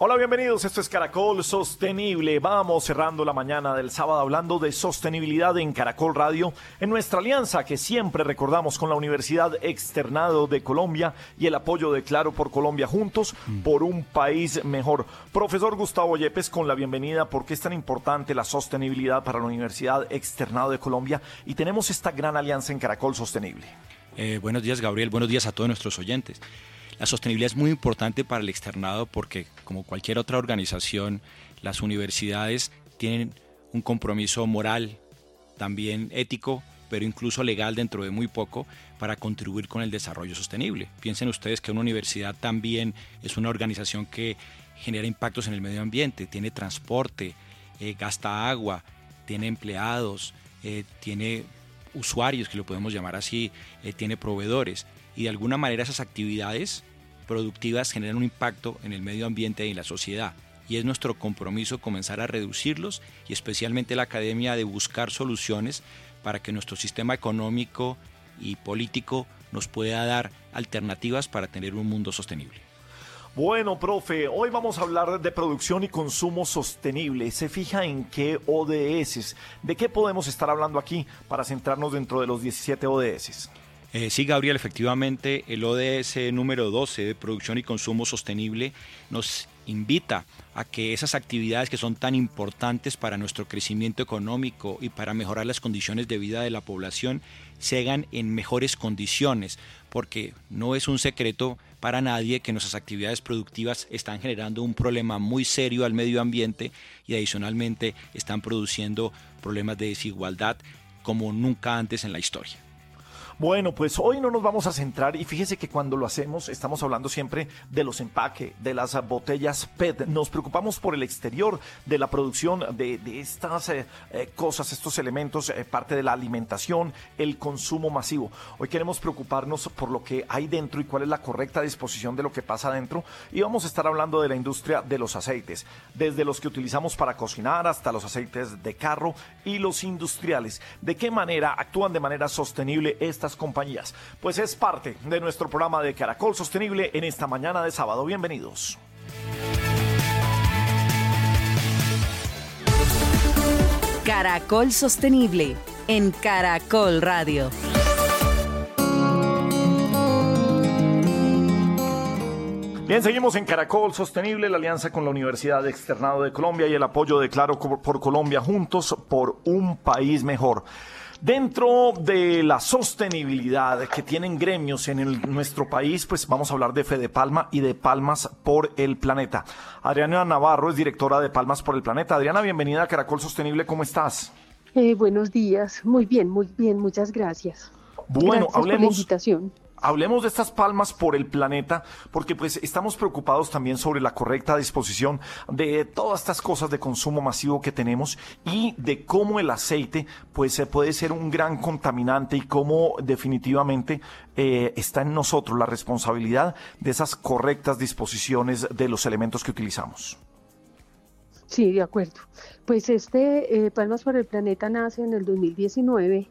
Hola, bienvenidos. Esto es Caracol Sostenible. Vamos cerrando la mañana del sábado hablando de sostenibilidad en Caracol Radio, en nuestra alianza que siempre recordamos con la Universidad Externado de Colombia y el apoyo de Claro por Colombia juntos por un país mejor. Profesor Gustavo Yepes, con la bienvenida. ¿Por qué es tan importante la sostenibilidad para la Universidad Externado de Colombia? Y tenemos esta gran alianza en Caracol Sostenible. Eh, buenos días, Gabriel. Buenos días a todos nuestros oyentes. La sostenibilidad es muy importante para el externado porque, como cualquier otra organización, las universidades tienen un compromiso moral, también ético, pero incluso legal dentro de muy poco, para contribuir con el desarrollo sostenible. Piensen ustedes que una universidad también es una organización que genera impactos en el medio ambiente, tiene transporte, eh, gasta agua, tiene empleados, eh, tiene usuarios, que lo podemos llamar así, eh, tiene proveedores. Y de alguna manera esas actividades productivas generan un impacto en el medio ambiente y en la sociedad. Y es nuestro compromiso comenzar a reducirlos y especialmente la academia de buscar soluciones para que nuestro sistema económico y político nos pueda dar alternativas para tener un mundo sostenible. Bueno, profe, hoy vamos a hablar de producción y consumo sostenible. ¿Se fija en qué ODS? ¿De qué podemos estar hablando aquí para centrarnos dentro de los 17 ODS? Eh, sí, Gabriel, efectivamente, el ODS número 12 de producción y consumo sostenible nos invita a que esas actividades que son tan importantes para nuestro crecimiento económico y para mejorar las condiciones de vida de la población se hagan en mejores condiciones, porque no es un secreto para nadie que nuestras actividades productivas están generando un problema muy serio al medio ambiente y adicionalmente están produciendo problemas de desigualdad como nunca antes en la historia. Bueno, pues hoy no nos vamos a centrar y fíjese que cuando lo hacemos estamos hablando siempre de los empaques, de las botellas PET. Nos preocupamos por el exterior de la producción de, estas eh, eh, cosas, estos elementos, eh, parte de la alimentación, el consumo masivo. Hoy queremos preocuparnos por lo que hay dentro y cuál es la correcta disposición de lo que pasa dentro. Y vamos a estar hablando de la industria de los aceites, desde los que utilizamos para cocinar hasta los aceites de carro y los industriales. ¿De qué manera actúan de manera sostenible estas compañías. Pues es parte de nuestro programa de Caracol Sostenible en esta mañana de sábado. Bienvenidos. Caracol Sostenible en Caracol Radio. Bien, seguimos en Caracol Sostenible, la alianza con la Universidad Externado de Colombia y el apoyo de Claro por Colombia juntos por un país mejor. Dentro de la sostenibilidad que tienen gremios en nuestro país, pues vamos a hablar de Fede Palma y de Palmas por el Planeta. Adriana Navarro es directora de Palmas por el Planeta. Adriana, bienvenida a Caracol Sostenible, ¿cómo estás? Eh, buenos días, muy bien, muy bien, muchas gracias. Bueno, gracias hablemos. Por la invitación hablemos de estas palmas por el planeta, porque pues estamos preocupados también sobre la correcta disposición de todas estas cosas de consumo masivo que tenemos y de cómo el aceite pues puede ser un gran contaminante y cómo definitivamente eh, está en nosotros la responsabilidad de esas correctas disposiciones de los elementos que utilizamos. Sí, de acuerdo. Pues este eh, Palmas por el Planeta nace en el 2019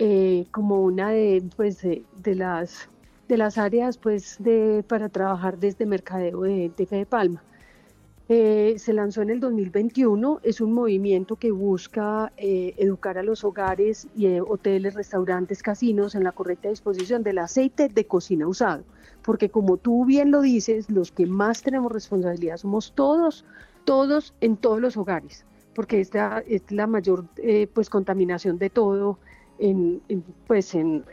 eh, como una de, pues, de, las, de las áreas pues, de, para trabajar desde mercadeo de, de Palma. Eh, se lanzó en el 2021, es un movimiento que busca eh, educar a los hogares y hoteles, restaurantes, casinos en la correcta disposición del aceite de cocina usado, porque como tú bien lo dices, los que más tenemos responsabilidad somos todos, todos en todos los hogares, porque esta es la mayor pues contaminación de todo en, pues en,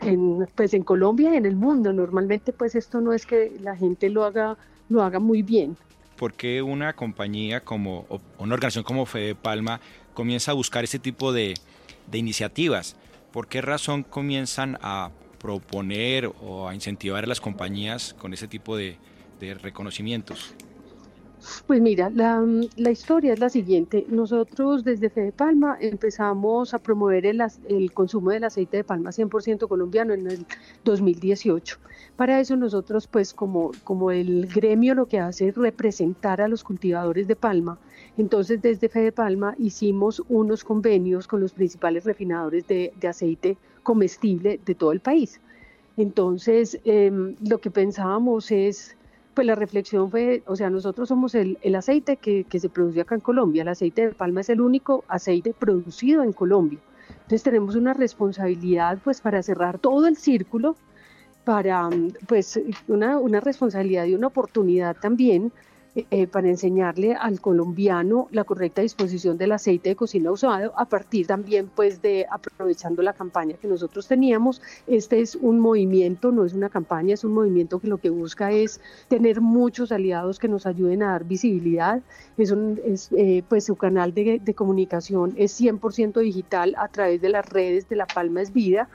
pues en Colombia y en el mundo. Normalmente pues esto no es que la gente lo haga, lo haga muy bien. ¿Por qué una compañía como, una organización como Fede Palma comienza a buscar ese tipo de, de iniciativas? ¿Por qué razón comienzan a proponer o a incentivar a las compañías con ese tipo de, de reconocimientos? Pues mira, la, la, historia es la siguiente. Nosotros desde Fede Palma empezamos a promover el, el consumo del aceite de palma 100% colombiano en el 2018. Para eso nosotros, pues como, como el gremio lo que hace es representar a los cultivadores de palma, entonces desde Fede Palma hicimos unos convenios con los principales refinadores de, de aceite comestible de todo el país. Entonces, em, lo que pensábamos es pues la reflexión fue, o sea, nosotros somos el, aceite que, se produce acá en Colombia, el aceite de palma es el único aceite producido en Colombia. Entonces tenemos una responsabilidad pues para cerrar todo el círculo, para pues una, una responsabilidad y una oportunidad también eh, para enseñarle al colombiano la correcta disposición del aceite de cocina usado a partir también pues de aprovechando la campaña que nosotros teníamos. Este es un movimiento, no es una campaña, es un movimiento que lo que busca es tener muchos aliados que nos ayuden a dar visibilidad. Es, un, es eh, pues su canal de, de comunicación es 100% digital a través de las redes de La Palma es Vida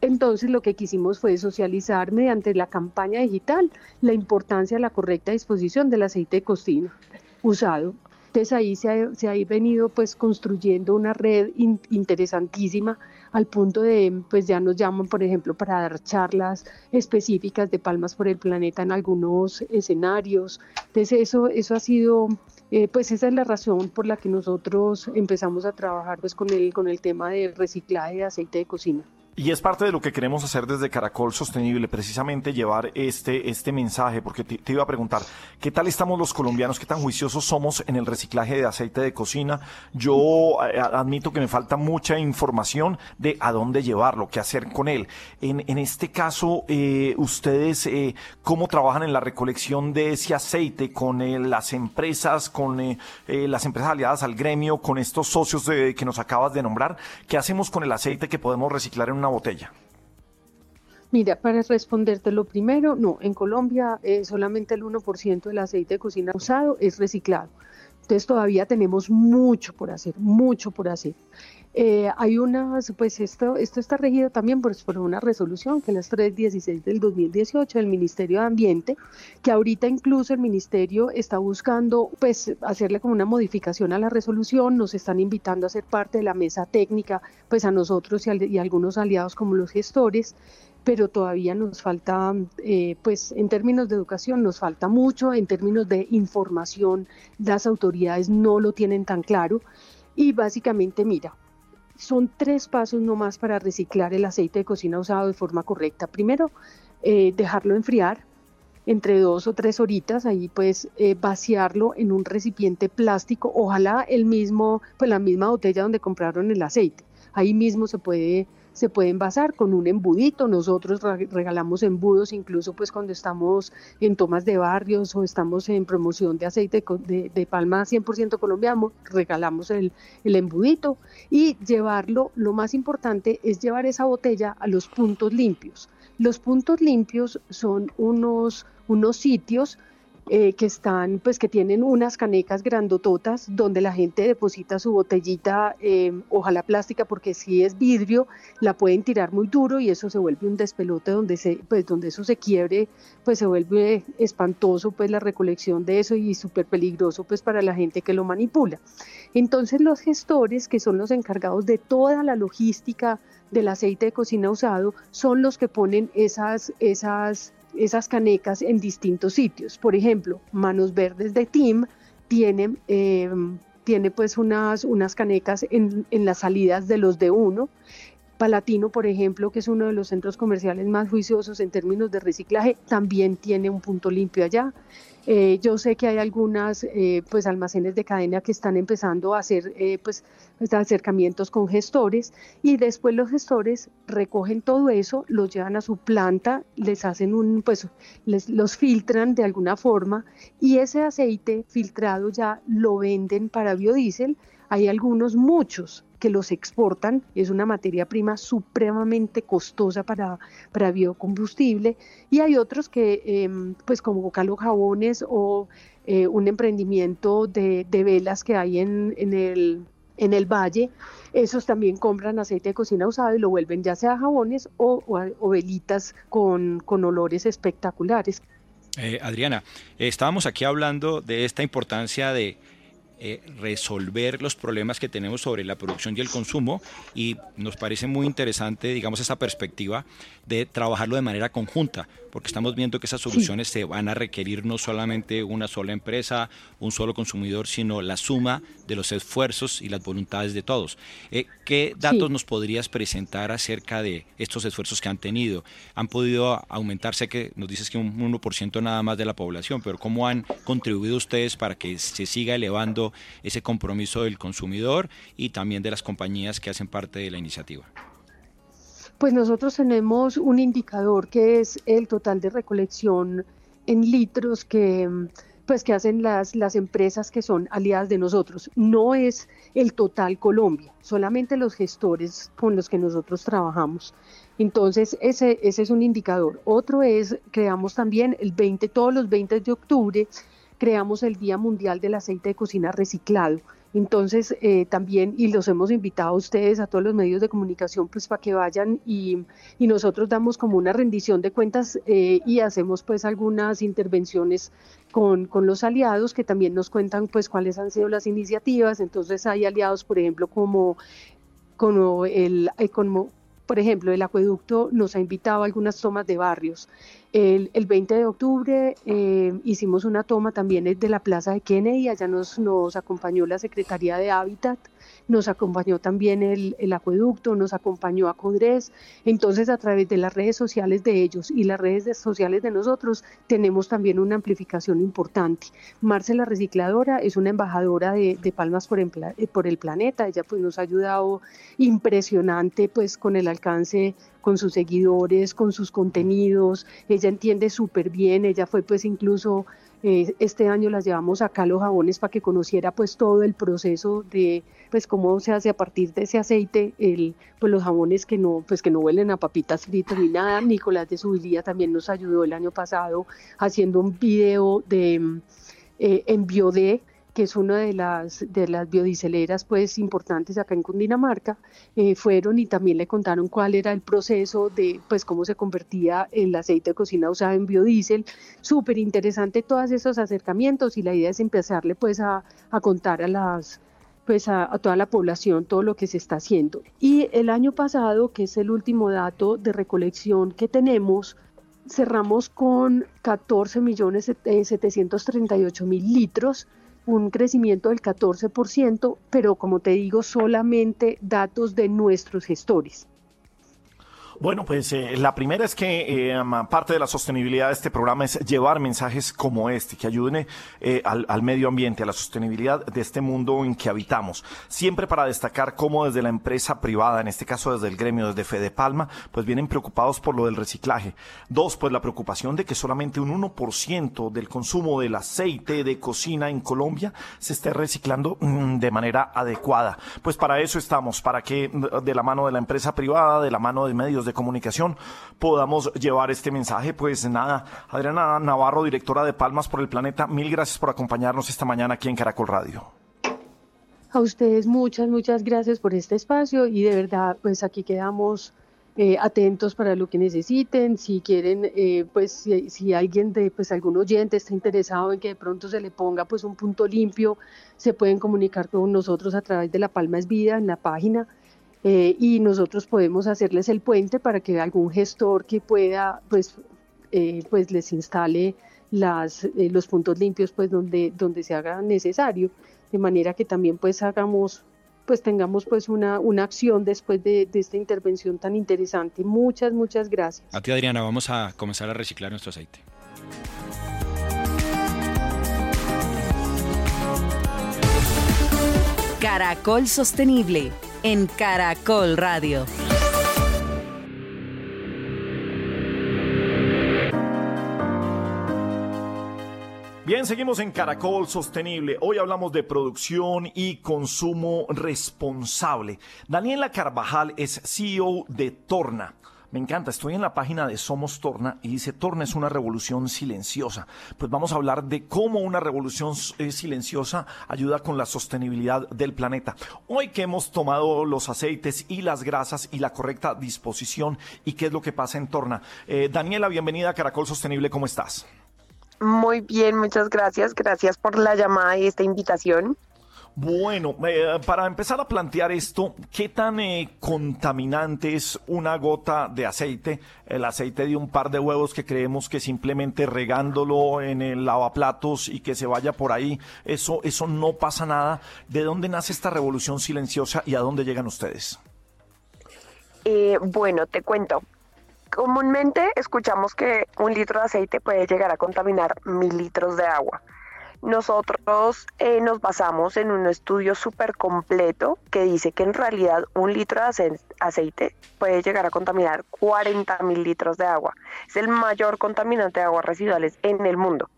entonces lo que quisimos fue socializar mediante la campaña digital la importancia de la correcta disposición del aceite de cocina usado. Entonces ahí se ha, venido pues construyendo una red interesantísima al punto de pues ya nos llaman por ejemplo para dar charlas específicas de palmas por el planeta en algunos escenarios. Entonces eso, eso ha sido eh, pues esa es la razón por la que nosotros empezamos a trabajar pues con el, con el tema de reciclaje de aceite de cocina. Y es parte de lo que queremos hacer desde Caracol Sostenible, precisamente llevar este, este mensaje, porque te, iba a preguntar, ¿qué tal estamos los colombianos? ¿Qué tan juiciosos somos en el reciclaje de aceite de cocina? Yo eh, admito que me falta mucha información de a dónde llevarlo, qué hacer con él. En, en este caso, eh, ustedes, eh, ¿cómo trabajan en la recolección de ese aceite con las empresas, con las empresas aliadas al gremio, con estos socios que nos acabas de nombrar? ¿Qué hacemos con el aceite que podemos reciclar en una botella? Mira, para responderte lo primero, no, en Colombia eh, solamente el 1% del aceite de cocina usado es reciclado. Entonces todavía tenemos mucho por hacer, mucho por hacer. Eh, hay unas, pues esto, esto está regido también por, una resolución que es la 316 del 2018 del Ministerio de Ambiente, que ahorita incluso el Ministerio está buscando pues hacerle como una modificación a la resolución, nos están invitando a ser parte de la mesa técnica, pues a nosotros y, y algunos aliados como los gestores, pero todavía nos falta, eh, pues en términos de educación nos falta mucho, en términos de información las autoridades no lo tienen tan claro. Y básicamente mira, son tres pasos nomás para reciclar el aceite de cocina usado de forma correcta. Primero, eh, dejarlo enfriar entre dos o tres horitas, ahí pues eh, vaciarlo en un recipiente plástico, ojalá el mismo, pues la misma botella donde compraron el aceite. Ahí mismo se puede se puede envasar con un embudito. Nosotros regalamos embudos incluso pues cuando estamos en tomas de barrios o estamos en promoción de aceite de, de palma 100% colombiano, regalamos el, el embudito y llevarlo, lo más importante es llevar esa botella a los puntos limpios. Los puntos limpios son unos, unos sitios eh, que están, pues que tienen unas canecas grandototas donde la gente deposita su botellita, eh, ojalá plástica, porque si es vidrio, la pueden tirar muy duro y eso se vuelve un despelote donde se, pues donde eso se quiebre, pues se vuelve espantoso, pues la recolección de eso y súper peligroso, pues para la gente que lo manipula. Entonces los gestores, que son los encargados de toda la logística del aceite de cocina usado, son los que ponen esas, esas esas canecas en distintos sitios. Por ejemplo, Manos Verdes de Team tiene, eh, tiene pues unas, unas canecas en, en, las salidas de los de uno. Palatino, por ejemplo, que es uno de los centros comerciales más juiciosos en términos de reciclaje, también tiene un punto limpio allá. Eh, yo sé que hay algunas eh, pues almacenes de cadena que están empezando a hacer eh, pues, pues, acercamientos con gestores y después los gestores recogen todo eso, los llevan a su planta, les hacen un pues les, los filtran de alguna forma y ese aceite filtrado ya lo venden para biodiesel. Hay algunos, muchos, que los exportan, es una materia prima supremamente costosa para, para biocombustible, y hay otros que, em, pues como Calo Jabones o eh, un emprendimiento de, velas que hay en, en, el, en el valle, esos también compran aceite de cocina usado y lo vuelven ya sea jabones o, o, velitas con, con olores espectaculares. Eh, Adriana, estábamos aquí hablando de esta importancia de eh, resolver los problemas que tenemos sobre la producción y el consumo. Y nos parece muy interesante, digamos, esa perspectiva de trabajarlo de manera conjunta, porque estamos viendo que esas soluciones se van a requerir no solamente una sola empresa, un solo consumidor, sino la suma de los esfuerzos y las voluntades de todos. Eh, ¿Qué datos nos podrías presentar acerca de estos esfuerzos que han tenido? ¿Han podido aumentarse, que nos dices que un 1% nada más de la población, pero cómo han contribuido ustedes para que se siga elevando ese compromiso del consumidor y también de las compañías que hacen parte de la iniciativa? Pues nosotros tenemos un indicador que es el total de recolección en litros que pues que hacen las, las empresas que son aliadas de nosotros. No es el total Colombia, solamente los gestores con los que nosotros trabajamos. Entonces, ese, ese es un indicador. Otro es, creamos también el 20, todos los 20 de octubre, creamos el Día Mundial del Aceite de Cocina Reciclado. Entonces, eh, también, y los hemos invitado a ustedes, a todos los medios de comunicación, pues para que vayan y, nosotros damos como una rendición de cuentas eh, y hacemos pues algunas intervenciones con, con, los aliados que también nos cuentan pues cuáles han sido las iniciativas. Entonces, hay aliados, por ejemplo, como, como el, eh, por ejemplo, el acueducto nos ha invitado a algunas tomas de barrios. El, 20 de octubre eh, hicimos una toma también de la Plaza de Kennedy, allá nos, nos acompañó la Secretaría de Hábitat nos acompañó también el, acueducto, nos acompañó a Codres. Entonces, a través de las redes sociales de ellos y las redes sociales de nosotros, tenemos también una amplificación importante. Marcela Recicladora es una embajadora de, Palmas por, por el Planeta. Ella pues nos ha ayudado impresionante pues con el alcance con sus seguidores, con sus contenidos, ella entiende súper bien, ella fue pues incluso eh, este año las llevamos acá a los jabones para que conociera pues todo el proceso de pues cómo se hace a partir de ese aceite el, pues los jabones que no pues que no huelen a papitas fritas ni nada. Nicolás de Subilía también nos ayudó el año pasado haciendo un video de eh, en Biodé que es una de las, de las biodieseleras pues importantes acá en Cundinamarca, eh, fueron y también le contaron cuál era el proceso de pues cómo se convertía el aceite de cocina usado en biodiesel. Súper interesante todos esos acercamientos y la idea es empezarle pues a, contar a las pues a, a, toda la población todo lo que se está haciendo. Y el año pasado, que es el último dato de recolección que tenemos, cerramos con 14 millones 738 mil litros un crecimiento del 14%, pero como te digo, solamente datos de nuestros gestores. Bueno, pues eh, la primera es que eh, parte de la sostenibilidad de este programa es llevar mensajes como este, que ayuden eh, al, medio ambiente, a la sostenibilidad de este mundo en que habitamos. Siempre para destacar cómo desde la empresa privada, en este caso desde el gremio, desde Fede Palma, pues vienen preocupados por lo del reciclaje. Dos, pues la preocupación de que solamente un 1% del consumo del aceite de cocina en Colombia se esté reciclando mm, de manera adecuada. Pues para eso estamos, para que de la mano de la empresa privada, de la mano de medios de comunicación podamos llevar este mensaje. Pues nada, Adriana Navarro, directora de Palmas por el Planeta, mil gracias por acompañarnos esta mañana aquí en Caracol Radio. A ustedes muchas, muchas gracias por este espacio y de verdad, pues aquí quedamos eh, atentos para lo que necesiten. Si quieren, eh, pues si, si, alguien de, pues algún oyente está interesado en que de pronto se le ponga pues un punto limpio, se pueden comunicar con nosotros a través de La Palma es Vida en la página eh, y nosotros podemos hacerles el puente para que algún gestor que pueda, pues, eh, pues les instale las, eh, los puntos limpios pues donde, donde se haga necesario, de manera que también pues hagamos pues tengamos pues una, una acción después de, de, esta intervención tan interesante. Muchas, muchas gracias. A ti Adriana, vamos a comenzar a reciclar nuestro aceite. Caracol Sostenible en Caracol Radio. Bien, seguimos en Caracol Sostenible. Hoy hablamos de producción y consumo responsable. Daniela Carvajal es CEO de Torna. Me encanta, estoy en la página de Somos Torna y dice Torna es una revolución silenciosa. Pues vamos a hablar de cómo una revolución eh, silenciosa ayuda con la sostenibilidad del planeta. Hoy que hemos tomado los aceites y las grasas y la correcta disposición y qué es lo que pasa en Torna. Eh, Daniela, bienvenida a Caracol Sostenible, ¿cómo estás? Muy bien, muchas gracias. Gracias por la llamada y esta invitación. Bueno, eh, para empezar a plantear esto, ¿qué tan eh, contaminante es una gota de aceite? El aceite de un par de huevos que creemos que simplemente regándolo en el lavaplatos y que se vaya por ahí, eso, eso no pasa nada. ¿De dónde nace esta revolución silenciosa y a dónde llegan ustedes? Eh, bueno, te cuento. Comúnmente escuchamos que un litro de aceite puede llegar a contaminar mil litros de agua. Nosotros eh, nos basamos en un estudio súper completo que dice que en realidad un litro de aceite puede llegar a contaminar 40 mil litros de agua. Es el mayor contaminante de aguas residuales en el mundo.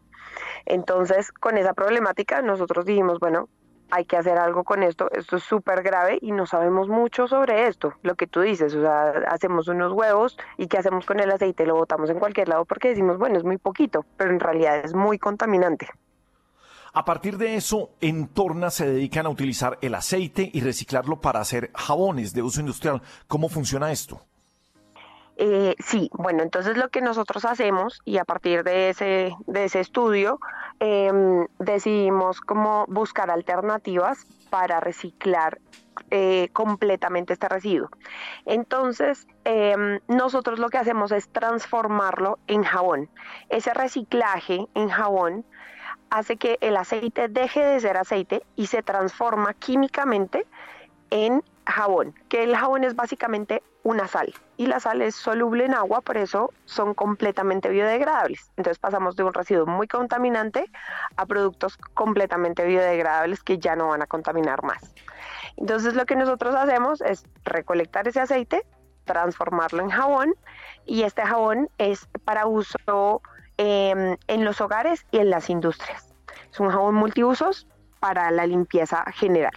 Entonces, con esa problemática, nosotros dijimos, bueno, hay que hacer algo con esto, esto es súper grave y no sabemos mucho sobre esto, lo que tú dices, o sea, hacemos unos huevos y qué hacemos con el aceite, lo botamos en cualquier lado porque decimos, bueno, es muy poquito, pero en realidad es muy contaminante. A partir de eso, en Torna se dedican a utilizar el aceite y reciclarlo para hacer jabones de uso industrial. ¿Cómo funciona esto? Eh, sí, bueno, entonces lo que nosotros hacemos y a partir de ese, de ese estudio em, decidimos cómo buscar alternativas para reciclar eh, completamente este residuo. Entonces, em, nosotros lo que hacemos es transformarlo en jabón. Ese reciclaje en jabón hace que el aceite deje de ser aceite y se transforma químicamente en jabón, que el jabón es básicamente una sal y la sal es soluble en agua, por eso son completamente biodegradables. Entonces pasamos de un residuo muy contaminante a productos completamente biodegradables que ya no van a contaminar más. Entonces lo que nosotros hacemos es recolectar ese aceite, transformarlo en jabón y este jabón es para uso Em, en los hogares y en las industrias. Es un jabón multiusos para la limpieza general.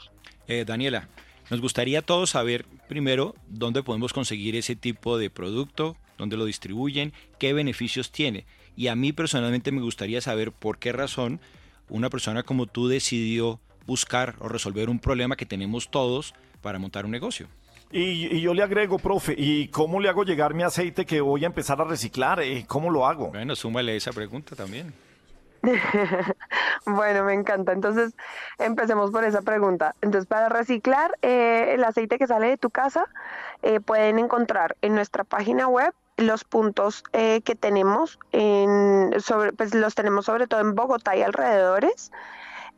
Eh, Daniela, nos gustaría a todos saber primero dónde podemos conseguir ese tipo de producto, dónde lo distribuyen, qué beneficios tiene. Y a mí personalmente me gustaría saber por qué razón una persona como tú decidió buscar o resolver un problema que tenemos todos para montar un negocio. Y, yo le agrego, profe, ¿y cómo le hago llegar mi aceite que voy a empezar a reciclar? Eh, ¿Cómo lo hago? Bueno, súmale esa pregunta también. bueno, me encanta. Entonces, empecemos por esa pregunta. Entonces, para reciclar eh, el aceite que sale de tu casa, eh, pueden encontrar en nuestra página web los puntos que tenemos en sobre, pues los tenemos sobre todo en Bogotá y alrededores.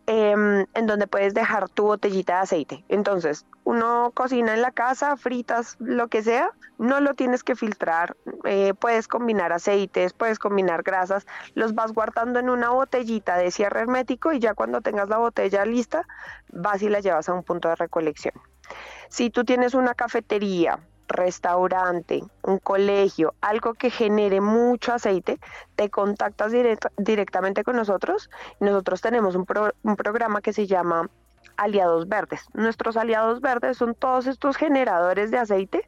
Em, en donde puedes dejar tu botellita de aceite. Entonces, uno cocina en la casa, fritas, lo que sea, no lo tienes que filtrar, eh, puedes combinar aceites, puedes combinar grasas, los vas guardando en una botellita de cierre hermético y ya cuando tengas la botella lista, vas y la llevas a un punto de recolección. Si tú tienes una cafetería, restaurante, un colegio, algo que genere mucho aceite, te contactas directamente con nosotros. Nosotros tenemos un, un programa que se llama aliados verdes. Nuestros aliados verdes son todos estos generadores de aceite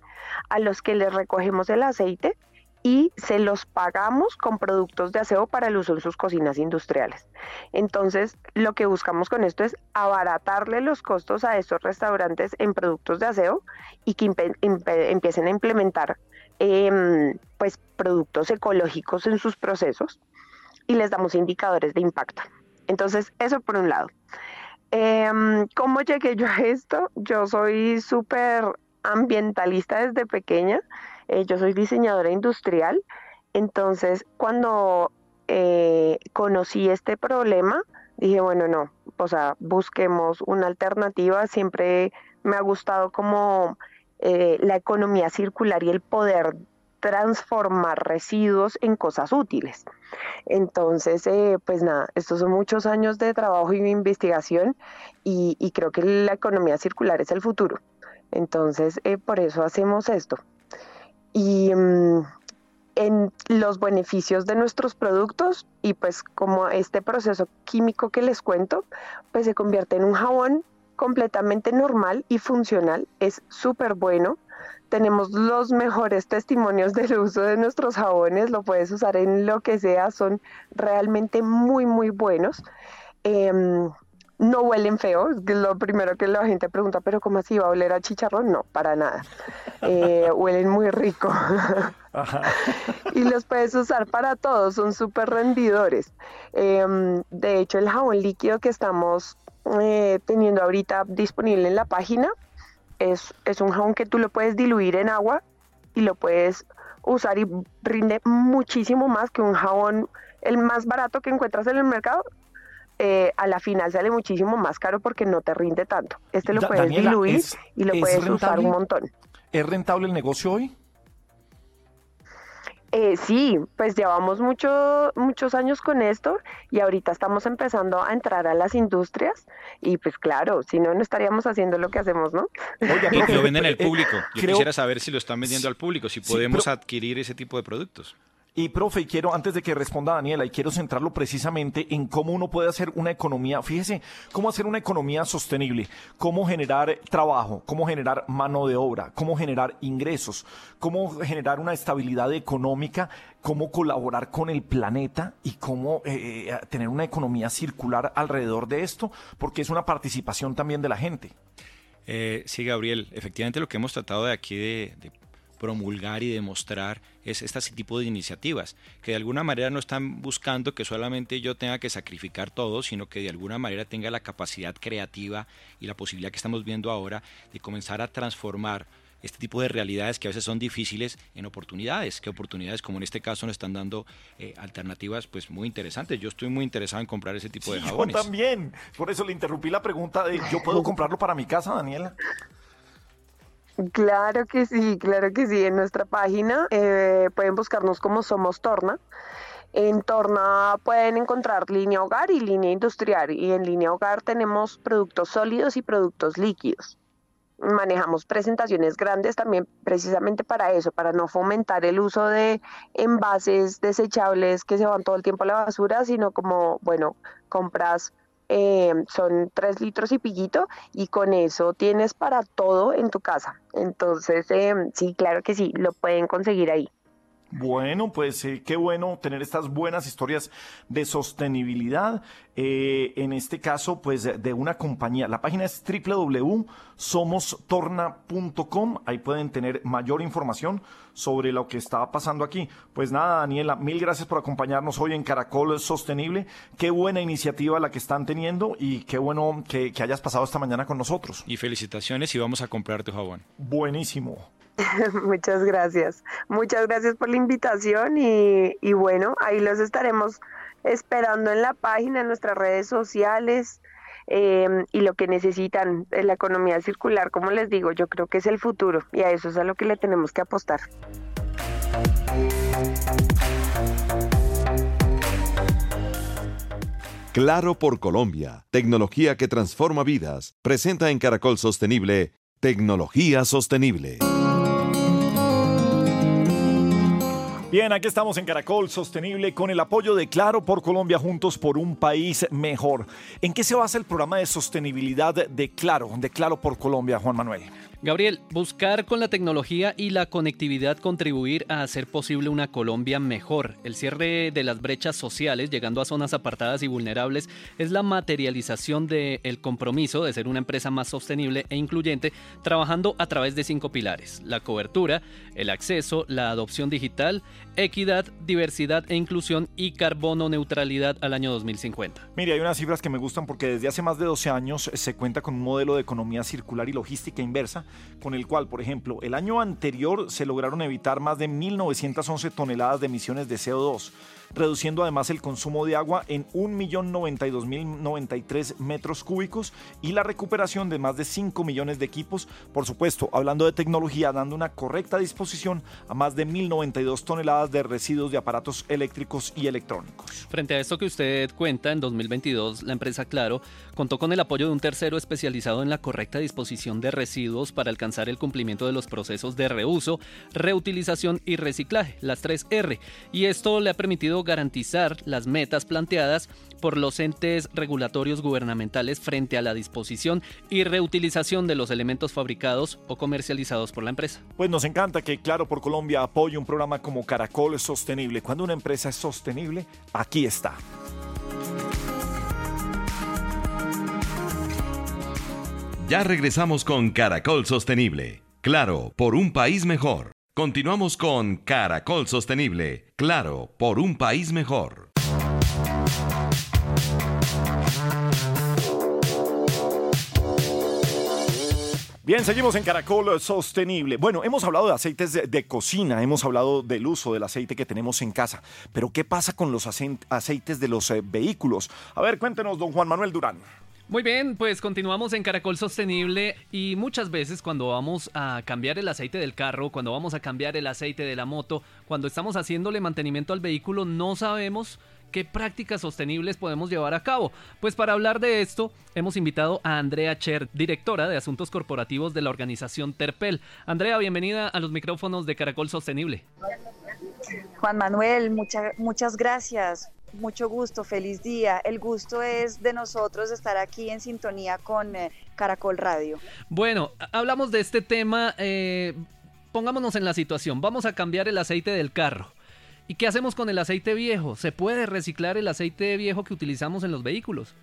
a los que les recogemos el aceite y se los pagamos con productos de aseo para el uso en sus cocinas industriales. Entonces, lo que buscamos con esto es abaratarle los costos a estos restaurantes en productos de aseo y que empiecen a implementar em, pues, productos ecológicos en sus procesos y les damos indicadores de impacto. Entonces, eso por un lado. Em, ¿Cómo llegué yo a esto? Yo soy súper ambientalista desde pequeña. Eh, yo soy diseñadora industrial, entonces cuando eh, conocí este problema, dije, bueno, no, o sea, busquemos una alternativa. Siempre me ha gustado como eh, la economía circular y el poder transformar residuos en cosas útiles. Entonces, pues nada, estos son muchos años de trabajo y de investigación y, y creo que la economía circular es el futuro. Entonces, por eso hacemos esto y mm, en los beneficios de nuestros productos y pues como este proceso químico que les cuento, pues se convierte en un jabón completamente normal y funcional, es súper bueno. Tenemos los mejores testimonios del uso de nuestros jabones, lo puedes usar en lo que sea, son realmente muy, muy buenos. Em, no huelen feo, es lo primero que la gente pregunta, pero ¿cómo así va a oler a chicharrón? No, para nada. Eh, huelen muy rico. y los puedes usar para todo, son súper rendidores. Em, de hecho, el jabón líquido que estamos eh, teniendo ahorita disponible en la página es, es un jabón que tú lo puedes diluir en agua y lo puedes usar y rinde muchísimo más que un jabón, el más barato que encuentras en el mercado, eh, a la final sale muchísimo más caro porque no te rinde tanto. Este lo puedes diluir y lo puedes usar un montón. ¿Es rentable el negocio hoy? Eh, sí, pues llevamos mucho, muchos años con esto y ahorita estamos empezando a entrar a las industrias y pues claro, si no, no estaríamos haciendo lo que hacemos, ¿no? Oye, lo venden al eh, público. Yo quisiera saber si lo están vendiendo al público, si podemos adquirir ese tipo de productos. Y profe, quiero, antes de que responda Daniela, y quiero centrarlo precisamente en cómo uno puede hacer una economía, fíjese, cómo hacer una economía sostenible, cómo generar trabajo, cómo generar mano de obra, cómo generar ingresos, cómo generar una estabilidad económica, cómo colaborar con el planeta y cómo eh, eh, tener una economía circular alrededor de esto, porque es una participación también de la gente. Eh, sí, Gabriel, efectivamente lo que hemos tratado de aquí de promulgar y demostrar es este tipo de iniciativas, que de alguna manera no están buscando que solamente yo tenga que sacrificar todo, sino que de alguna manera tenga la capacidad creativa y la posibilidad que estamos viendo ahora de comenzar a transformar este tipo de realidades que a veces son difíciles en oportunidades, que oportunidades como en este caso nos están dando eh, alternativas pues muy interesantes. Yo estoy muy interesado en comprar ese tipo de jabones. Yo también, por eso le interrumpí la pregunta de ¿yo puedo comprarlo para mi casa, Daniela? Claro que sí, claro que sí. En nuestra página eh, pueden buscarnos como Somos Torna. En Torna pueden encontrar línea hogar y línea industrial. Y en línea hogar tenemos productos sólidos y productos líquidos. Manejamos presentaciones grandes también precisamente para eso, para no fomentar el uso de envases desechables que se van todo el tiempo a la basura, sino como, bueno, compras eh, son tres litros y piquito y con eso tienes para todo en tu casa. Entonces, eh, sí, claro que sí, lo pueden conseguir ahí. Bueno, pues eh, qué bueno tener estas buenas historias de sostenibilidad. Eh, en este caso, pues de una compañía. La página es www.somostorna.com. Ahí pueden tener mayor información sobre lo que está pasando aquí. Pues nada, Daniela, mil gracias por acompañarnos hoy en Caracol Sostenible. Qué buena iniciativa la que están teniendo y qué bueno que, que hayas pasado esta mañana con nosotros. Y felicitaciones y vamos a comprar tu jabón. Buenísimo. Muchas gracias. Muchas gracias por la invitación y, bueno, ahí los estaremos esperando en la página, en nuestras redes sociales em, y lo que necesitan la economía circular, como les digo, yo creo que es el futuro y a eso es a lo que le tenemos que apostar. Claro por Colombia, tecnología que transforma vidas, presenta en Caracol Sostenible, tecnología sostenible. Bien, aquí estamos en Caracol Sostenible con el apoyo de Claro por Colombia Juntos por un País Mejor. ¿En qué se basa el programa de sostenibilidad de Claro, de Claro por Colombia, Juan Manuel? Gabriel, buscar con la tecnología y la conectividad contribuir a hacer posible una Colombia mejor. El cierre de las brechas sociales, llegando a zonas apartadas y vulnerables, es la materialización del compromiso de ser una empresa más sostenible e incluyente, trabajando a través de cinco pilares. La cobertura, el acceso, la adopción digital, equidad, diversidad e inclusión y carbono neutralidad al año 2050. Mire, hay unas cifras que me gustan porque desde hace más de 12 años se cuenta con un modelo de economía circular y logística inversa con el cual, por ejemplo, el año anterior se lograron evitar más de 1.911 toneladas de emisiones de CO2 reduciendo además el consumo de agua en 1.092.093 metros cúbicos y la recuperación de más de 5 millones de equipos, por supuesto, hablando de tecnología, dando una correcta disposición a más de 1.092 toneladas de residuos de aparatos eléctricos y electrónicos. Frente a esto que usted cuenta, en 2022 la empresa Claro contó con el apoyo de un tercero especializado en la correcta disposición de residuos para alcanzar el cumplimiento de los procesos de reuso, reutilización y reciclaje, las 3 R, y esto le ha permitido garantizar las metas planteadas por los entes regulatorios gubernamentales frente a la disposición y reutilización de los elementos fabricados o comercializados por la empresa. Pues nos encanta que Claro por Colombia apoye un programa como Caracol Sostenible. Cuando una empresa es sostenible, aquí está. Ya regresamos con Caracol Sostenible. Claro, por un país mejor. Continuamos con Caracol Sostenible. Claro, por un país mejor. Bien, seguimos en Caracol Sostenible. Bueno, hemos hablado de aceites de, cocina, hemos hablado del uso del aceite que tenemos en casa, pero ¿qué pasa con los aceites de los eh, vehículos? A ver, cuéntenos, don Juan Manuel Durán. Muy bien, pues continuamos en Caracol Sostenible y muchas veces cuando vamos a cambiar el aceite del carro, cuando vamos a cambiar el aceite de la moto, cuando estamos haciéndole mantenimiento al vehículo, no sabemos qué prácticas sostenibles podemos llevar a cabo. Pues para hablar de esto, hemos invitado a Andrea Cher, directora de Asuntos Corporativos de la organización Terpel. Andrea, bienvenida a los micrófonos de Caracol Sostenible. Juan Manuel, muchas gracias. Mucho gusto, feliz día. El gusto es de nosotros estar aquí en sintonía con eh, Caracol Radio. Bueno, hablamos de este tema. Eh, pongámonos en la situación. Vamos a cambiar el aceite del carro. ¿Y qué hacemos con el aceite viejo? ¿Se puede reciclar el aceite viejo que utilizamos en los vehículos?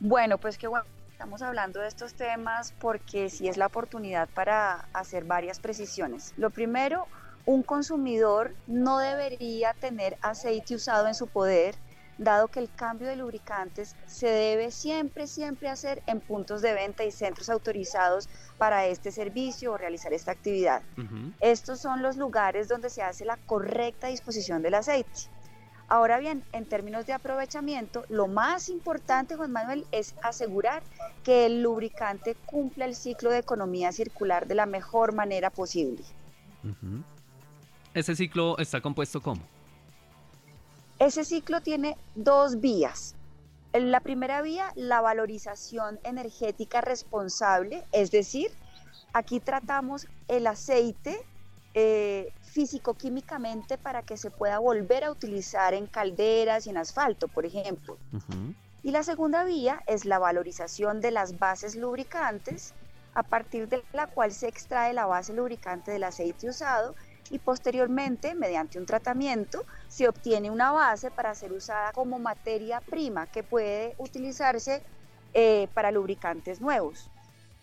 Bueno, pues que bueno, estamos hablando de estos temas porque sí es la oportunidad para hacer varias precisiones. Lo primero, un consumidor no debería tener aceite usado en su poder dado que el cambio de lubricantes se debe siempre, siempre hacer en puntos de venta y centros autorizados para este servicio o realizar esta actividad. Estos son los lugares donde se hace la correcta disposición del aceite. Ahora bien, en términos de aprovechamiento, lo más importante, Juan Manuel, es asegurar que el lubricante cumpla el ciclo de economía circular de la mejor manera posible. ¿Ese ciclo está compuesto cómo? Ese ciclo tiene dos vías. La primera vía, la valorización energética responsable, es decir, aquí tratamos el aceite eh, físico-químicamente para que se pueda volver a utilizar en calderas y en asfalto, por ejemplo. Y la segunda vía es la valorización de las bases lubricantes, a partir de la cual se extrae la base lubricante del aceite usado y posteriormente, mediante un tratamiento, se obtiene una base para ser usada como materia prima que puede utilizarse eh, para lubricantes nuevos.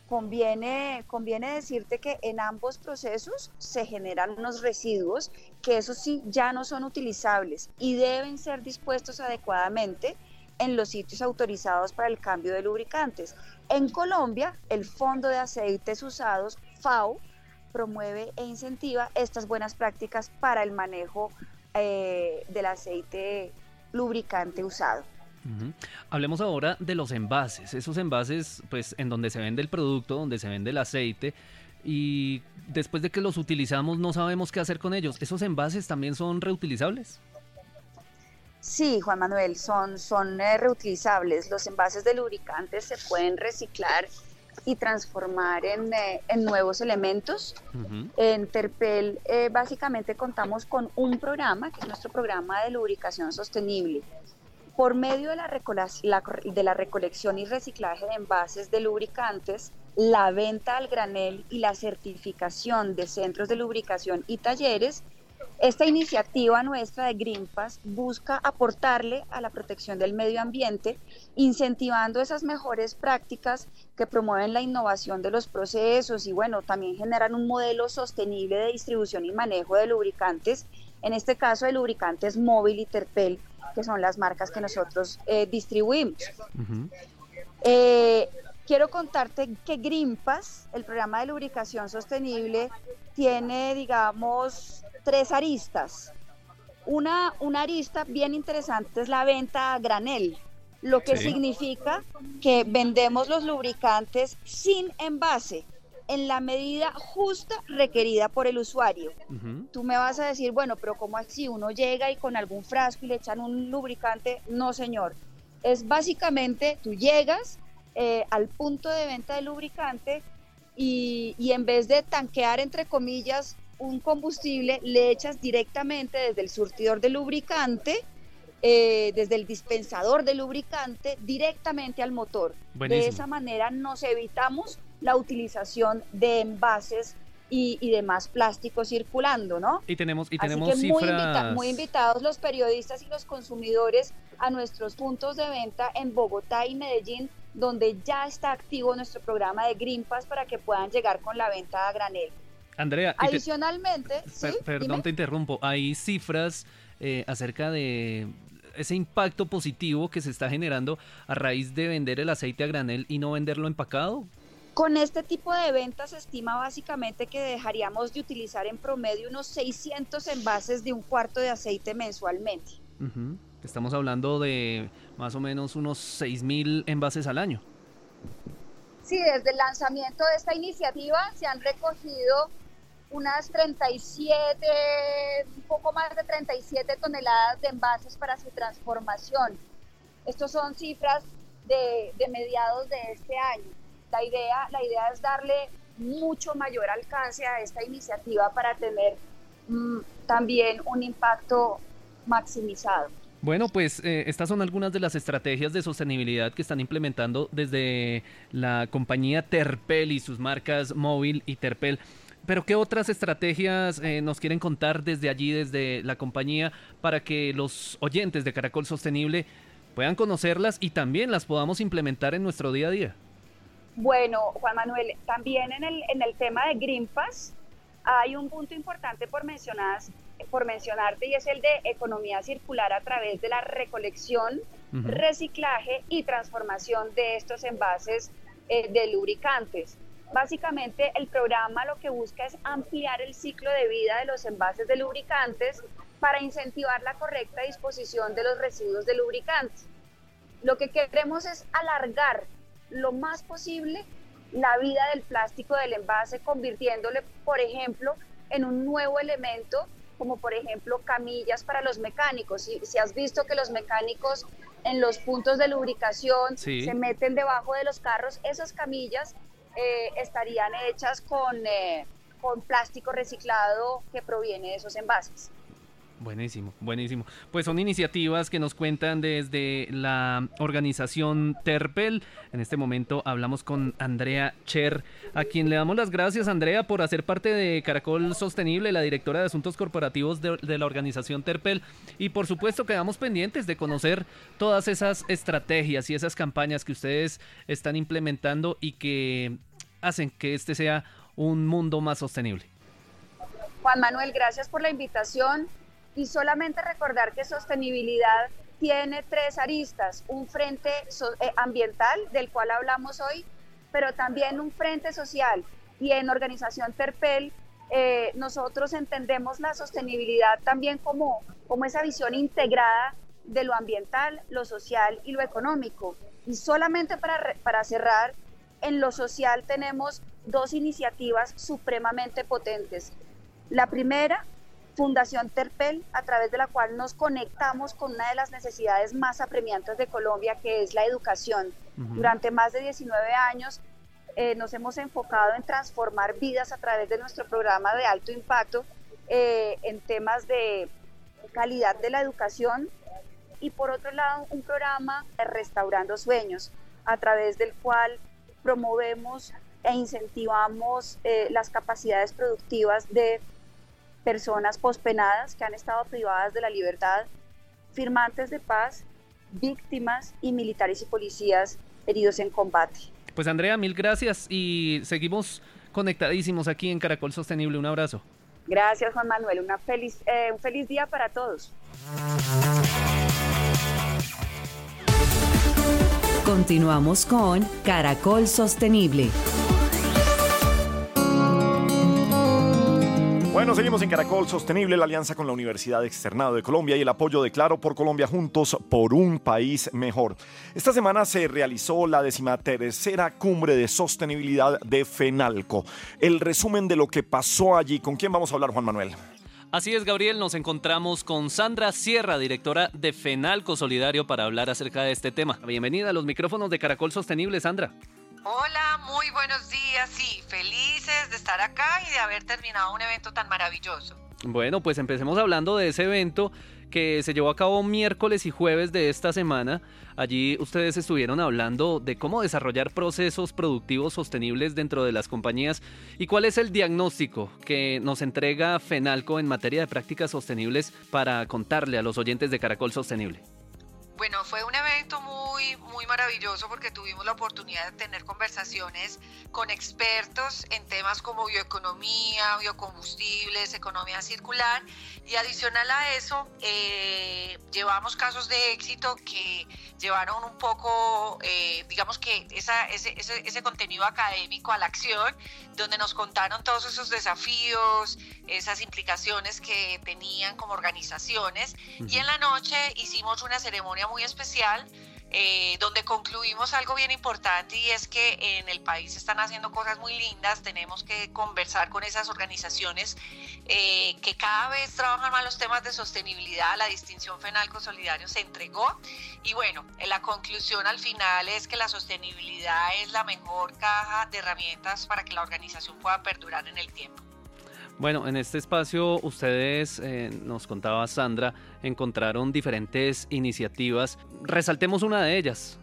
Conviene, conviene decirte que en ambos procesos se generan unos residuos que eso sí ya no son utilizables y deben ser dispuestos adecuadamente en los sitios autorizados para el cambio de lubricantes. En Colombia, el Fondo de Aceites Usados, FAO, promueve e incentiva estas buenas prácticas para el manejo eh, del aceite lubricante usado. Hablemos ahora de los envases, esos envases pues en donde se vende el producto, donde se vende el aceite y después de que los utilizamos no sabemos qué hacer con ellos. ¿Esos envases también son reutilizables? Sí, Juan Manuel, son, son eh, reutilizables. Los envases de lubricantes se pueden reciclar y transformar en, eh, nuevos elementos. En Terpel eh, básicamente contamos con un programa, que es nuestro programa de lubricación sostenible. Por medio de la, de la recolección y reciclaje de envases de lubricantes, la venta al granel y la certificación de centros de lubricación y talleres, esta iniciativa nuestra de Greenpass busca aportarle a la protección del medio ambiente, incentivando esas mejores prácticas que promueven la innovación de los procesos y bueno, también generan un modelo sostenible de distribución y manejo de lubricantes, en este caso de lubricantes móvil y terpel, que son las marcas que nosotros eh, distribuimos. Eh, quiero contarte que Greenpass, el programa de lubricación sostenible, tiene, digamos, tres aristas. Una, una arista bien interesante es la venta a granel, lo que significa que vendemos los lubricantes sin envase, en la medida justa requerida por el usuario. Tú me vas a decir, bueno, pero ¿cómo así? Uno llega y con algún frasco y le echan un lubricante. No, señor. Es básicamente, tú llegas eh, al punto de venta de lubricante y, y en vez de tanquear, entre comillas, un combustible, le echas directamente desde el surtidor de lubricante, eh, desde el dispensador de lubricante, directamente al motor. De esa manera nos evitamos la utilización de envases y, demás plásticos circulando, ¿no? Y tenemos, y tenemos Así que muy, muy invitados los periodistas y los consumidores a nuestros puntos de venta en Bogotá y Medellín donde ya está activo nuestro programa de Green Pass para que puedan llegar con la venta a granel. Andrea, adicionalmente, perdón, te interrumpo. Hay cifras eh, acerca de ese impacto positivo que se está generando a raíz de vender el aceite a granel y no venderlo empacado. Con este tipo de ventas se estima básicamente que dejaríamos de utilizar en promedio unos 600 envases de un cuarto de aceite mensualmente. Estamos hablando de más o menos unos 6.000 envases al año. Sí, desde el lanzamiento de esta iniciativa se han recogido unas 37, un poco más de 37 toneladas de envases para su transformación. Estos son cifras de, mediados de este año. La idea, la idea es darle mucho mayor alcance a esta iniciativa para tener mm, también un impacto maximizado. Bueno, pues eh, estas son algunas de las estrategias de sostenibilidad que están implementando desde la compañía Terpel y sus marcas Móvil y Terpel. Pero ¿qué otras estrategias eh, nos quieren contar desde allí, desde la compañía, para que los oyentes de Caracol Sostenible puedan conocerlas y también las podamos implementar en nuestro día a día? Bueno, Juan Manuel, también en el, en el tema de Green Pass hay un punto importante por, mencionar, por mencionarte y es el de economía circular a través de la recolección, reciclaje y transformación de estos envases eh, de lubricantes. Básicamente el programa lo que busca es ampliar el ciclo de vida de los envases de lubricantes para incentivar la correcta disposición de los residuos de lubricantes. Lo que queremos es alargar lo más posible la vida del plástico del envase, convirtiéndole, por ejemplo, en un nuevo elemento, como por ejemplo camillas para los mecánicos. Si, si has visto que los mecánicos en los puntos de lubricación se meten debajo de los carros, esas camillas eh, estarían hechas con, eh, con plástico reciclado que proviene de esos envases. Buenísimo, buenísimo. Pues son iniciativas que nos cuentan desde la organización Terpel. En este momento hablamos con Andrea Cher, a quien le damos las gracias, Andrea, por hacer parte de Caracol Sostenible, la directora de Asuntos Corporativos de, de la organización Terpel. Y por supuesto quedamos pendientes de conocer todas esas estrategias y esas campañas que ustedes están implementando y que hacen que este sea un mundo más sostenible. Juan Manuel, gracias por la invitación y solamente recordar que sostenibilidad tiene tres aristas, un frente eh, ambiental del cual hablamos hoy, pero también un frente social. Y en Organización Terpel eh, nosotros entendemos la sostenibilidad también como, como esa visión integrada de lo ambiental, lo social y lo económico. Y solamente para, para cerrar, en lo social tenemos dos iniciativas supremamente potentes. La primera Fundación Terpel, a través de la cual nos conectamos con una de las necesidades más apremiantes de Colombia, que es la educación. Durante más de 19 años eh, nos hemos enfocado en transformar vidas a través de nuestro programa de alto impacto eh, en temas de calidad de la educación y por otro lado un programa de Restaurando Sueños, a través del cual promovemos e incentivamos eh, las capacidades productivas de personas pospenadas que han estado privadas de la libertad, firmantes de paz, víctimas y militares y policías heridos en combate. Pues Andrea, mil gracias y seguimos conectadísimos aquí en Caracol Sostenible. Un abrazo. Gracias Juan Manuel, Una feliz, eh, un feliz día para todos. Continuamos con Caracol Sostenible. Bueno, seguimos en Caracol Sostenible, la alianza con la Universidad Externado de Colombia y el apoyo de Claro por Colombia juntos por un país mejor. Esta semana se realizó la decimatercera cumbre de sostenibilidad de FENALCO. El resumen de lo que pasó allí. ¿Con quién vamos a hablar, Juan Manuel? Así es, Gabriel, nos encontramos con Sandra Sierra, directora de FENALCO Solidario, para hablar acerca de este tema. Bienvenida a los micrófonos de Caracol Sostenible, Sandra. Hola, muy buenos días. Sí, felices de estar acá y de haber terminado un evento tan maravilloso. Bueno, pues empecemos hablando de ese evento que se llevó a cabo miércoles y jueves de esta semana. Allí ustedes estuvieron hablando de cómo desarrollar procesos productivos sostenibles dentro de las compañías y cuál es el diagnóstico que nos entrega FENALCO en materia de prácticas sostenibles para contarle a los oyentes de Caracol Sostenible. Bueno, fue un evento muy, muy maravilloso porque tuvimos la oportunidad de tener conversaciones con expertos en temas como bioeconomía, biocombustibles, economía circular y adicional a eso eh, llevamos casos de éxito que llevaron un poco, eh, digamos que esa, ese, ese, contenido académico a la acción, donde nos contaron todos esos desafíos, esas implicaciones que tenían como organizaciones. Y en la noche hicimos una ceremonia muy especial eh, donde concluimos algo bien importante y es que en el país están haciendo cosas muy lindas, tenemos que conversar con esas organizaciones eh, que cada vez trabajan más los temas de sostenibilidad, la distinción FENALCO Solidario se entregó. Y bueno, la conclusión al final es que la sostenibilidad es la mejor caja de herramientas para que la organización pueda perdurar en el tiempo. Bueno, en este espacio ustedes, eh, nos contaba Sandra, encontraron diferentes iniciativas. Resaltemos una de ellas.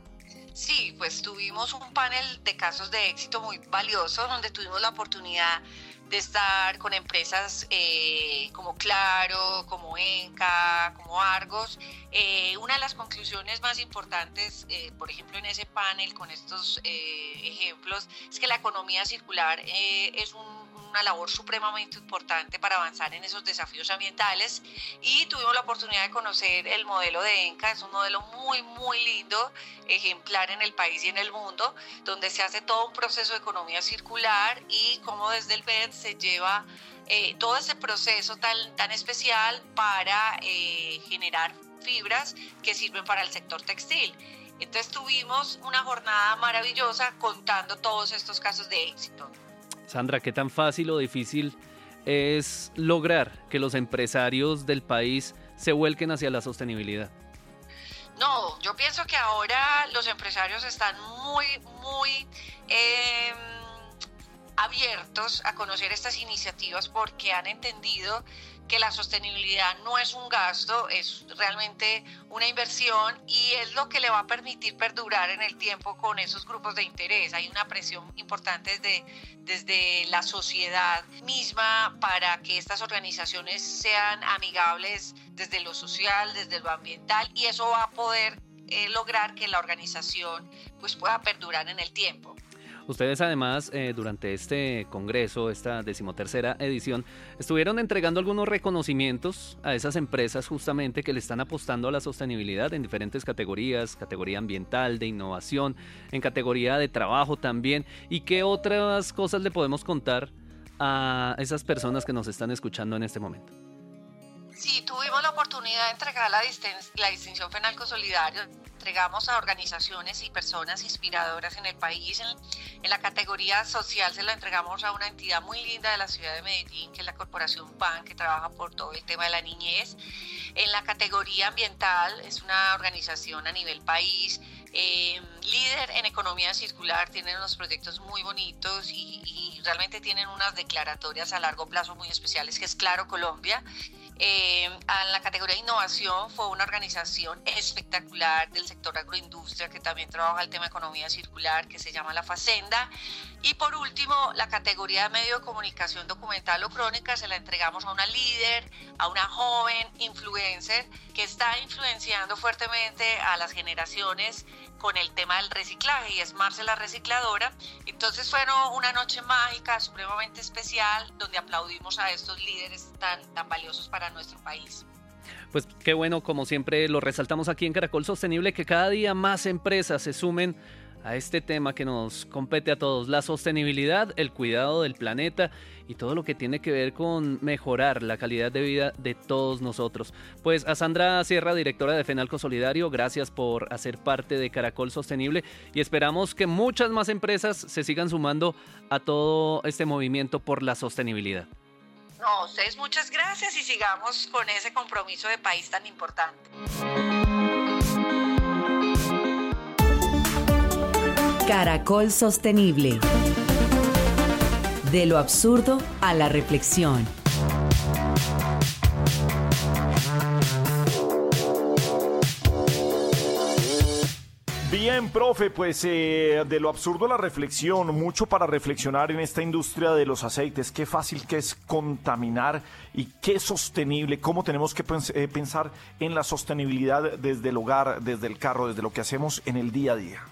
Sí, pues tuvimos un panel de casos de éxito muy valioso donde tuvimos la oportunidad de estar con empresas eh, como Claro, como Enca, como Argos. Eh, una de las conclusiones más importantes, por ejemplo, en ese panel con estos ejemplos, es que la economía circular es un una labor supremamente importante para avanzar en esos desafíos ambientales y tuvimos la oportunidad de conocer el modelo de ENCA, es un modelo muy, muy lindo, ejemplar en el país y en el mundo, donde se hace todo un proceso de economía circular y cómo desde el BED se lleva eh, todo ese proceso tan, tan especial para eh, generar fibras que sirven para el sector textil. Entonces tuvimos una jornada maravillosa contando todos estos casos de éxito. Sandra, ¿qué tan fácil o difícil es lograr que los empresarios del país se vuelquen hacia la sostenibilidad? No, yo pienso que ahora los empresarios están muy, muy em, abiertos a conocer estas iniciativas porque han entendido que la sostenibilidad no es un gasto, es realmente una inversión y es lo que le va a permitir perdurar en el tiempo con esos grupos de interés. Hay una presión importante desde, desde la sociedad misma para que estas organizaciones sean amigables desde lo social, desde lo ambiental y eso va a poder eh, lograr que la organización pues, pueda perdurar en el tiempo. Ustedes además eh, durante este congreso, esta decimotercera edición, estuvieron entregando algunos reconocimientos a esas empresas justamente que le están apostando a la sostenibilidad en diferentes categorías, categoría ambiental, de innovación, en categoría de trabajo también. ¿Y qué otras cosas le podemos contar a esas personas que nos están escuchando en este momento? Sí, tuvimos la oportunidad de entregar la, la distinción Fenalco Solidario. Entregamos a organizaciones y personas inspiradoras en el país. En, la categoría social se la entregamos a una entidad muy linda de la ciudad de Medellín, que es la Corporación PAN, que trabaja por todo el tema de la niñez. En la categoría ambiental es una organización a nivel país. Eh, líder en economía circular, tienen unos proyectos muy bonitos y, y realmente tienen unas declaratorias a largo plazo muy especiales, que es Claro Colombia. Eh, en la categoría de innovación fue una organización espectacular del sector agroindustria que también trabaja el tema economía circular que se llama La Facenda. Y por último, la categoría de medio de comunicación documental o crónica se la entregamos a una líder, a una joven influencer que está influenciando fuertemente a las generaciones con el tema del reciclaje y es Marcela Recicladora. Entonces fue una noche mágica, supremamente especial, donde aplaudimos a estos líderes tan, tan valiosos para nuestro país. Pues qué bueno, como siempre lo resaltamos aquí en Caracol Sostenible, que cada día más empresas se sumen a este tema que nos compete a todos, la sostenibilidad, el cuidado del planeta y todo lo que tiene que ver con mejorar la calidad de vida de todos nosotros. Pues a Sandra Sierra, directora de Fenalco Solidario, gracias por hacer parte de Caracol Sostenible y esperamos que muchas más empresas se sigan sumando a todo este movimiento por la sostenibilidad. No, ustedes muchas gracias y sigamos con ese compromiso de país tan importante. Caracol Sostenible. De lo absurdo a la reflexión. Bien, profe, pues eh, de lo absurdo a la reflexión, mucho para reflexionar en esta industria de los aceites, qué fácil que es contaminar y qué sostenible, cómo tenemos que eh, pensar en la sostenibilidad desde el hogar, desde el carro, desde lo que hacemos en el día a día.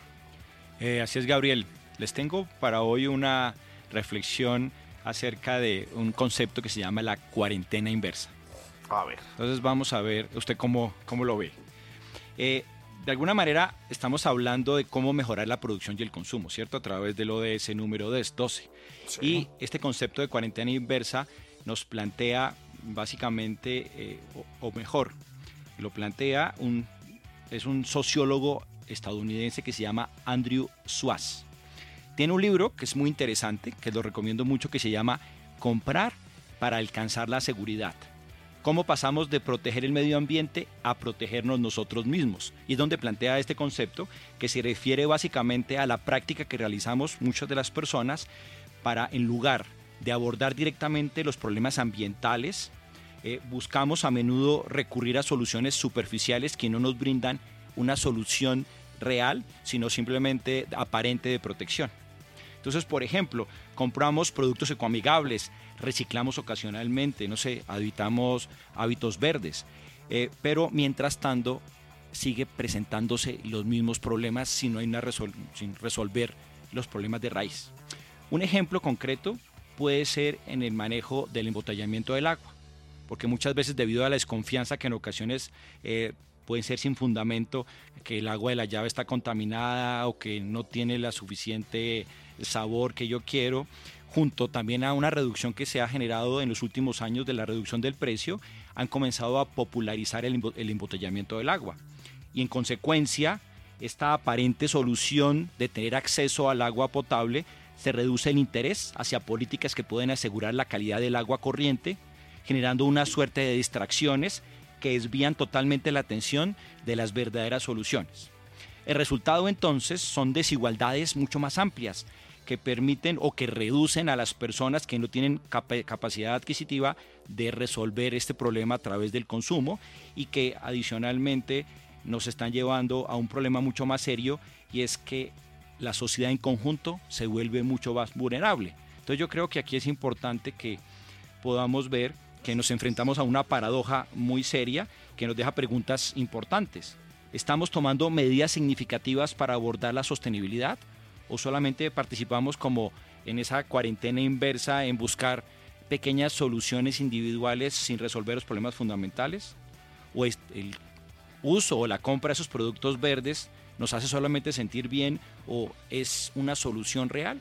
Eh, así es, Gabriel. Les tengo para hoy una reflexión acerca de un concepto que se llama la cuarentena inversa. A ver. Entonces vamos a ver usted cómo, cómo lo ve. Eh, de alguna manera estamos hablando de cómo mejorar la producción y el consumo, ¿cierto? A través del ODS número 12. Y este concepto de cuarentena inversa nos plantea básicamente, eh, o, mejor, lo plantea un, es un sociólogo estadounidense que se llama Andrew Swass. Tiene un libro que es muy interesante, que lo recomiendo mucho, que se llama Comprar para alcanzar la seguridad cómo pasamos de proteger el medio ambiente a protegernos nosotros mismos. Y es donde plantea este concepto que se refiere básicamente a la práctica que realizamos muchas de las personas para, en lugar de abordar directamente los problemas ambientales, eh, buscamos a menudo recurrir a soluciones superficiales que no nos brindan una solución real, sino simplemente aparente de protección. Entonces, por ejemplo, compramos productos ecoamigables, reciclamos ocasionalmente, no sé, habitamos hábitos verdes, eh, pero mientras tanto sigue presentándose los mismos problemas si no hay una sin resolver los problemas de raíz. Un ejemplo concreto puede ser en el manejo del embotellamiento del agua, porque muchas veces debido a la desconfianza que en ocasiones eh, pueden ser sin fundamento, que el agua de la llave está contaminada o que no tiene la suficiente sabor que yo quiero, junto también a una reducción que se ha generado en los últimos años de la reducción del precio, han comenzado a popularizar el, embotellamiento del agua. Y en consecuencia, esta aparente solución de tener acceso al agua potable se reduce el interés hacia políticas que pueden asegurar la calidad del agua corriente, generando una suerte de distracciones que desvían totalmente la atención de las verdaderas soluciones. El resultado entonces son desigualdades mucho más amplias que permiten o que reducen a las personas que no tienen capacidad adquisitiva de resolver este problema a través del consumo y que adicionalmente nos están llevando a un problema mucho más serio y es que la sociedad en conjunto se vuelve mucho más vulnerable. Entonces yo creo que aquí es importante que podamos ver que nos enfrentamos a una paradoja muy seria que nos deja preguntas importantes. ¿Estamos tomando medidas significativas para abordar la sostenibilidad? o solamente participamos como en esa cuarentena inversa en buscar pequeñas soluciones individuales sin resolver los problemas fundamentales? ¿O el uso o la compra de esos productos verdes nos hace solamente sentir bien o es una solución real?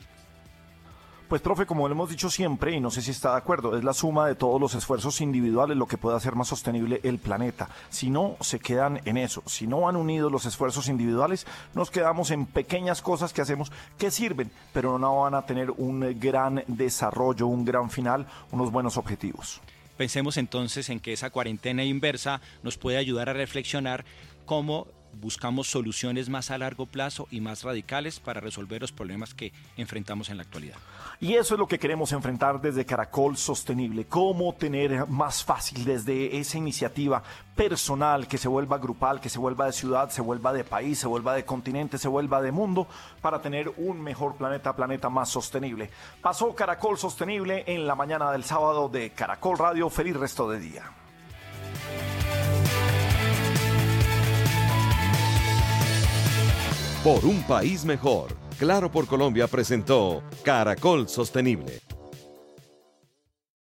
Pues profe, como lo hemos dicho siempre, y no sé si está de acuerdo, es la suma de todos los esfuerzos individuales lo que puede hacer más sostenible el planeta. Si no, se quedan en eso. Si no van unidos los esfuerzos individuales, nos quedamos en pequeñas cosas que hacemos que sirven, pero no van a tener un gran desarrollo, un gran final, unos buenos objetivos. Pensemos entonces en que esa cuarentena inversa nos puede ayudar a reflexionar cómo buscamos soluciones más a largo plazo y más radicales para resolver los problemas que enfrentamos en la actualidad. Y eso es lo que queremos enfrentar desde Caracol Sostenible, cómo tener más fácil desde esa iniciativa personal que se vuelva grupal, que se vuelva de ciudad, se vuelva de país, se vuelva de continente, se vuelva de mundo, para tener un mejor planeta, planeta más sostenible. Pasó Caracol Sostenible en la mañana del sábado de Caracol Radio. Feliz resto de día. Por un país mejor, Claro por Colombia presentó Caracol Sostenible